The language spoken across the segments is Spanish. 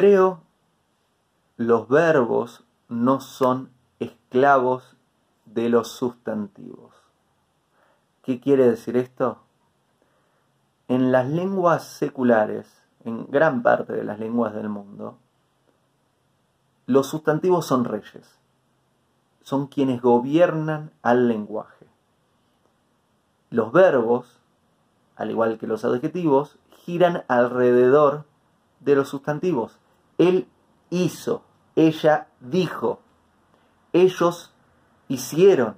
Hebreo, los verbos no son esclavos de los sustantivos. ¿Qué quiere decir esto? En las lenguas seculares, en gran parte de las lenguas del mundo, los sustantivos son reyes, son quienes gobiernan al lenguaje. Los verbos, al igual que los adjetivos, giran alrededor de los sustantivos. Él hizo, ella dijo, ellos hicieron.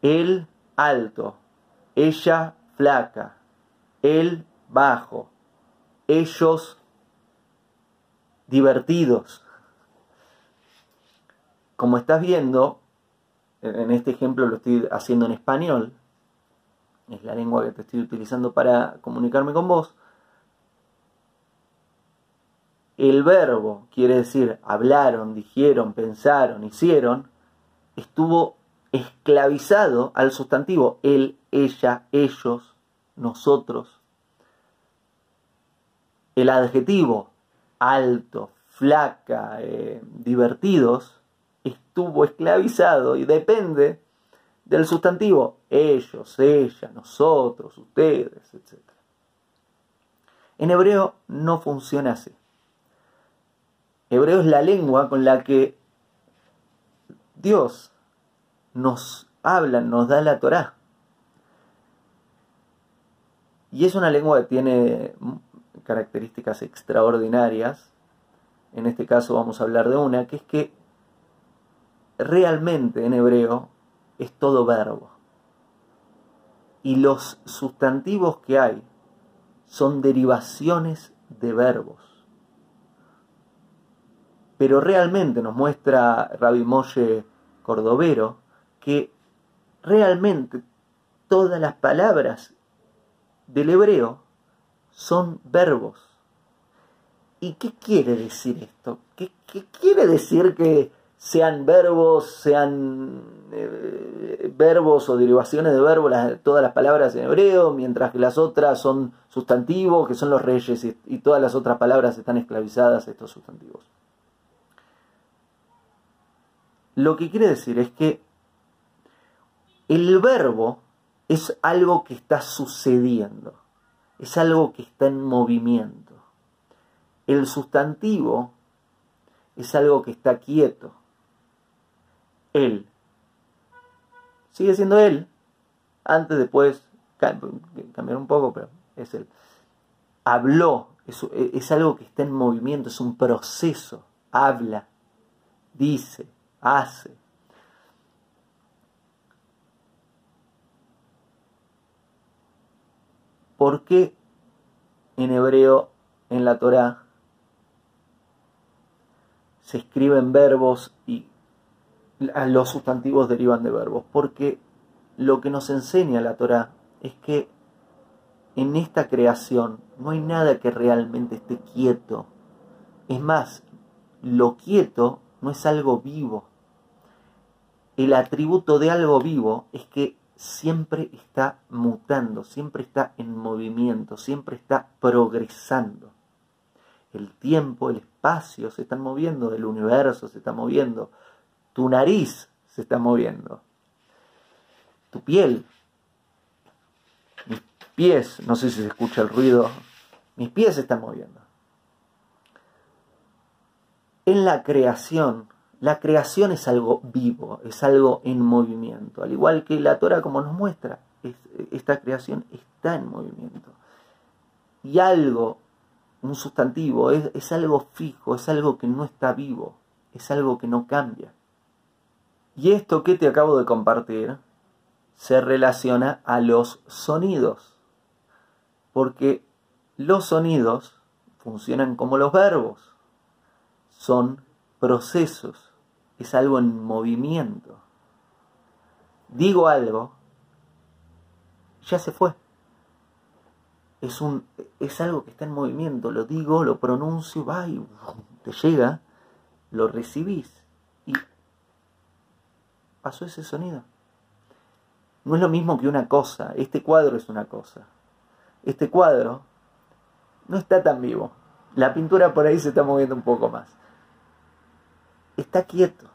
Él alto, ella flaca, él bajo, ellos divertidos. Como estás viendo, en este ejemplo lo estoy haciendo en español, es la lengua que te estoy utilizando para comunicarme con vos, el verbo, quiere decir hablaron, dijeron, pensaron, hicieron, estuvo esclavizado al sustantivo él, ella, ellos, nosotros. El adjetivo alto, flaca, eh, divertidos, estuvo esclavizado y depende del sustantivo ellos, ella, nosotros, ustedes, etc. En hebreo no funciona así. Hebreo es la lengua con la que Dios nos habla, nos da la Torá. Y es una lengua que tiene características extraordinarias. En este caso vamos a hablar de una, que es que realmente en hebreo es todo verbo. Y los sustantivos que hay son derivaciones de verbos. Pero realmente nos muestra Rabbi Moshe Cordovero que realmente todas las palabras del hebreo son verbos. ¿Y qué quiere decir esto? ¿Qué, quiere decir que sean verbos, sean eh, verbos o derivaciones de verbos todas las palabras en hebreo, mientras que las otras son sustantivos, que son los reyes, y todas las otras palabras están esclavizadas a estos sustantivos? Lo que quiere decir es que el verbo es algo que está sucediendo, es algo que está en movimiento. El sustantivo es algo que está quieto. Él. Sigue siendo él. Antes, después, cambiar un poco, pero es él. Habló, es, es algo que está en movimiento, es un proceso. Habla, dice, hace. ¿Por qué en hebreo, en la Torah, se escriben verbos y los sustantivos derivan de verbos? Porque lo que nos enseña la Torah es que en esta creación no hay nada que realmente esté quieto. Es más, lo quieto no es algo vivo. El atributo de algo vivo es que siempre está mutando, siempre está en movimiento, siempre está progresando. El tiempo, el espacio se están moviendo, el universo se está moviendo, tu nariz se está moviendo, tu piel, mis pies, no sé si se escucha el ruido, mis pies se están moviendo en la creación, la creación es algo vivo, es algo en movimiento, al igual que la Torah como nos muestra, esta creación está en movimiento. Y algo, un sustantivo, es, es algo fijo, es algo que no está vivo, es algo que no cambia. Y esto que te acabo de compartir se relaciona a los sonidos, porque los sonidos funcionan como los verbos son procesos, es algo en movimiento. Digo algo, ya se fue. Es, un, es algo que está en movimiento, lo digo, lo pronuncio, va y te llega, lo recibís y pasó ese sonido. No es lo mismo que una cosa, este cuadro es una cosa. Este cuadro no está tan vivo. La pintura por ahí se está moviendo un poco más. Está quieto.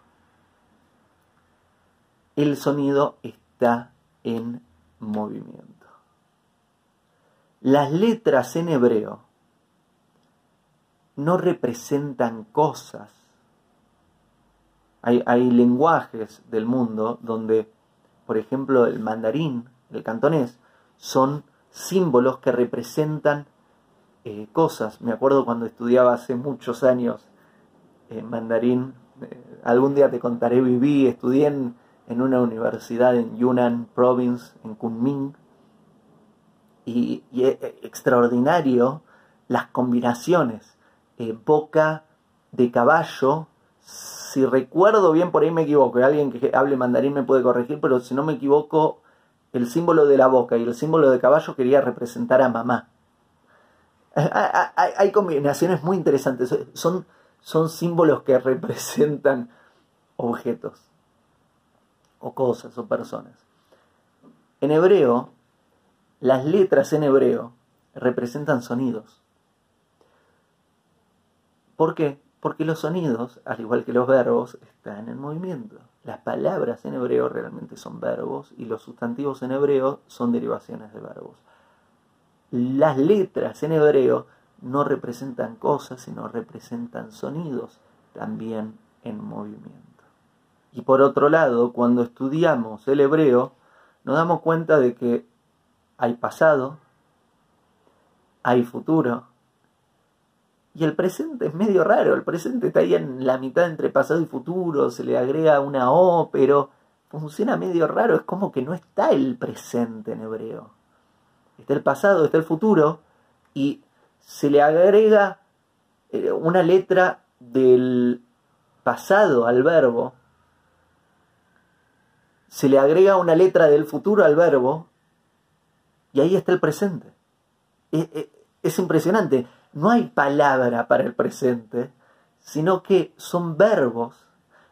El sonido está en movimiento. Las letras en hebreo no representan cosas. Hay, lenguajes del mundo donde, por ejemplo, el mandarín, el cantonés, son símbolos que representan eh, cosas. Me acuerdo cuando estudiaba hace muchos años en mandarín, eh, algún día te contaré, viví, estudié en, una universidad en Yunnan Province, en Kunming, y, es extraordinario las combinaciones. Eh, boca de caballo, si recuerdo bien, por ahí me equivoco, alguien que hable mandarín me puede corregir, pero si no me equivoco, el símbolo de la boca y el símbolo de caballo quería representar a mamá. Hay, combinaciones muy interesantes. Son, son símbolos que representan objetos o cosas o personas. En hebreo, las letras en hebreo representan sonidos. ¿Por qué? Porque los sonidos, al igual que los verbos, están en movimiento. Las palabras en hebreo realmente son verbos y los sustantivos en hebreo son derivaciones de verbos. Las letras en hebreo no representan cosas, sino representan sonidos también en movimiento. Y por otro lado, cuando estudiamos el hebreo, nos damos cuenta de que hay pasado, hay futuro, y el presente es medio raro, el presente está ahí en la mitad entre pasado y futuro, se le agrega una O, pero funciona medio raro, es como que no está el presente en hebreo. Está el pasado, está el futuro, y se le agrega eh, una letra del pasado al verbo, se le agrega una letra del futuro al verbo, y ahí está el presente. es impresionante no hay palabra para el presente, sino que son verbos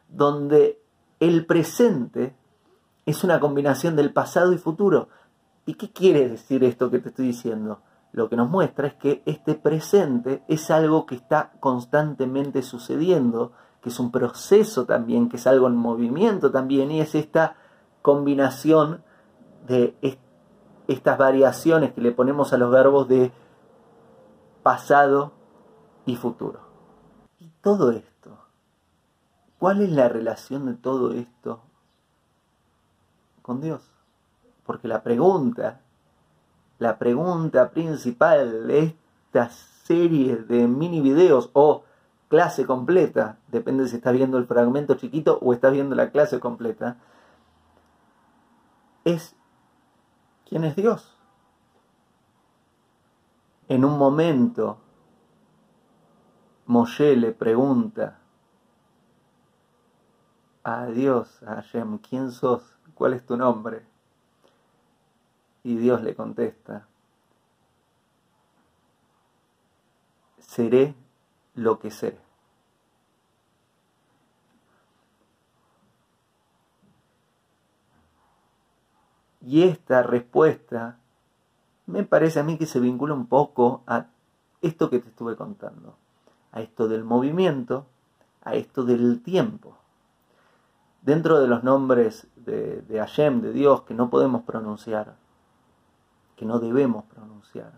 donde el presente es una combinación del pasado y futuro. ¿Y qué quiere decir esto que te estoy diciendo? Lo que nos muestra es que este presente es algo que está constantemente sucediendo, que es un proceso también, que es algo en movimiento también, y es esta combinación de estas variaciones que le ponemos a los verbos de pasado y futuro. Y todo esto, ¿cuál es la relación de todo esto con Dios? Porque la pregunta, la pregunta principal de esta serie de mini videos o clase completa, depende si estás viendo el fragmento chiquito o estás viendo la clase completa, es ¿quién es Dios? En un momento, Moshe le pregunta a Dios, a Hashem, ¿quién sos? ¿Cuál es tu nombre? Y Dios le contesta, seré lo que seré. Y esta respuesta me parece a mí que se vincula un poco a esto que te estuve contando, a esto del movimiento, a esto del tiempo. Dentro de los nombres de, de Hashem, de Dios, que no podemos pronunciar, que no debemos pronunciar,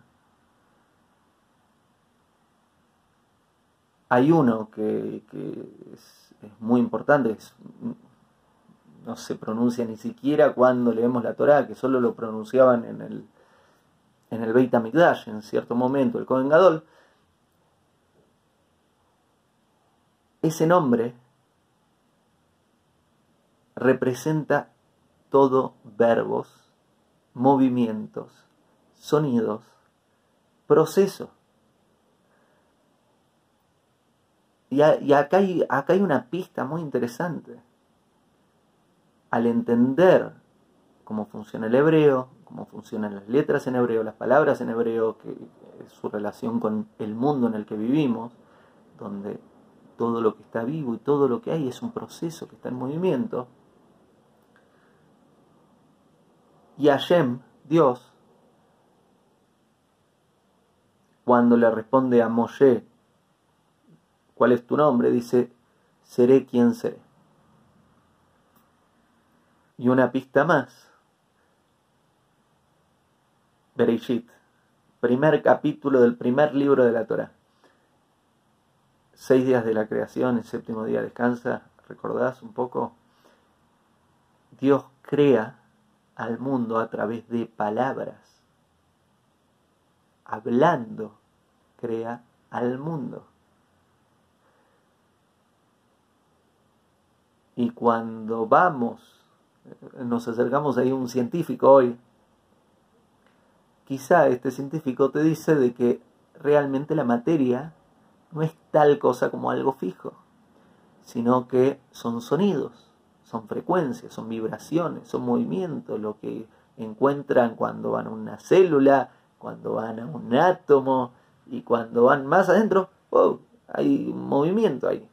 hay uno que, es, muy importante, no se pronuncia ni siquiera cuando leemos la Torah, que solo lo pronunciaban en el en el Beit HaMikdash, en cierto momento, el Kohen Gadol, ese nombre representa todo verbos, movimientos, sonidos, proceso. Y, acá, hay, una pista muy interesante. Al entender cómo funciona el hebreo, cómo funcionan las letras en hebreo, las palabras en hebreo, su relación con el mundo en el que vivimos, donde todo lo que está vivo y todo lo que hay es un proceso que está en movimiento. Y Hashem, Dios, cuando le responde a Moshe, ¿cuál es tu nombre? Dice, seré quien seré. Y una pista más. Bereshit, primer capítulo del primer libro de la Torah. Seis días de la creación, el séptimo día descansa, ¿recordás un poco? Dios crea al mundo a través de palabras. Hablando, crea al mundo. Y cuando vamos, nos acercamos ahí a un científico hoy, quizá este científico te dice de que realmente la materia no es tal cosa como algo fijo, sino que son sonidos, son frecuencias, son vibraciones, son movimientos, lo que encuentran cuando van a una célula, cuando van a un átomo y cuando van más adentro, oh, hay movimiento ahí.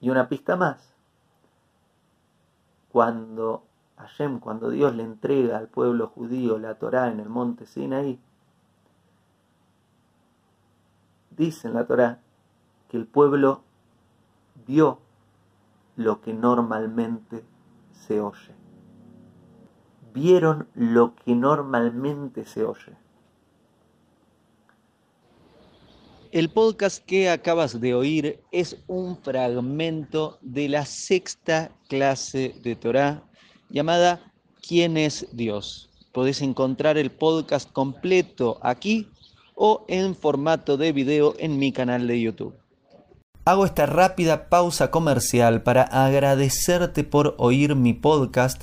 Y una pista más. Cuando Hashem, cuando Dios le entrega al pueblo judío la Torá en el monte Sinaí, dice en la Torá que el pueblo vio lo que normalmente se oye. Vieron lo que normalmente se oye. El podcast que acabas de oír es un fragmento de la sexta clase de Torá llamada ¿Quién es Dios? Podés encontrar el podcast completo aquí o en formato de video en mi canal de YouTube. Hago esta rápida pausa comercial para agradecerte por oír mi podcast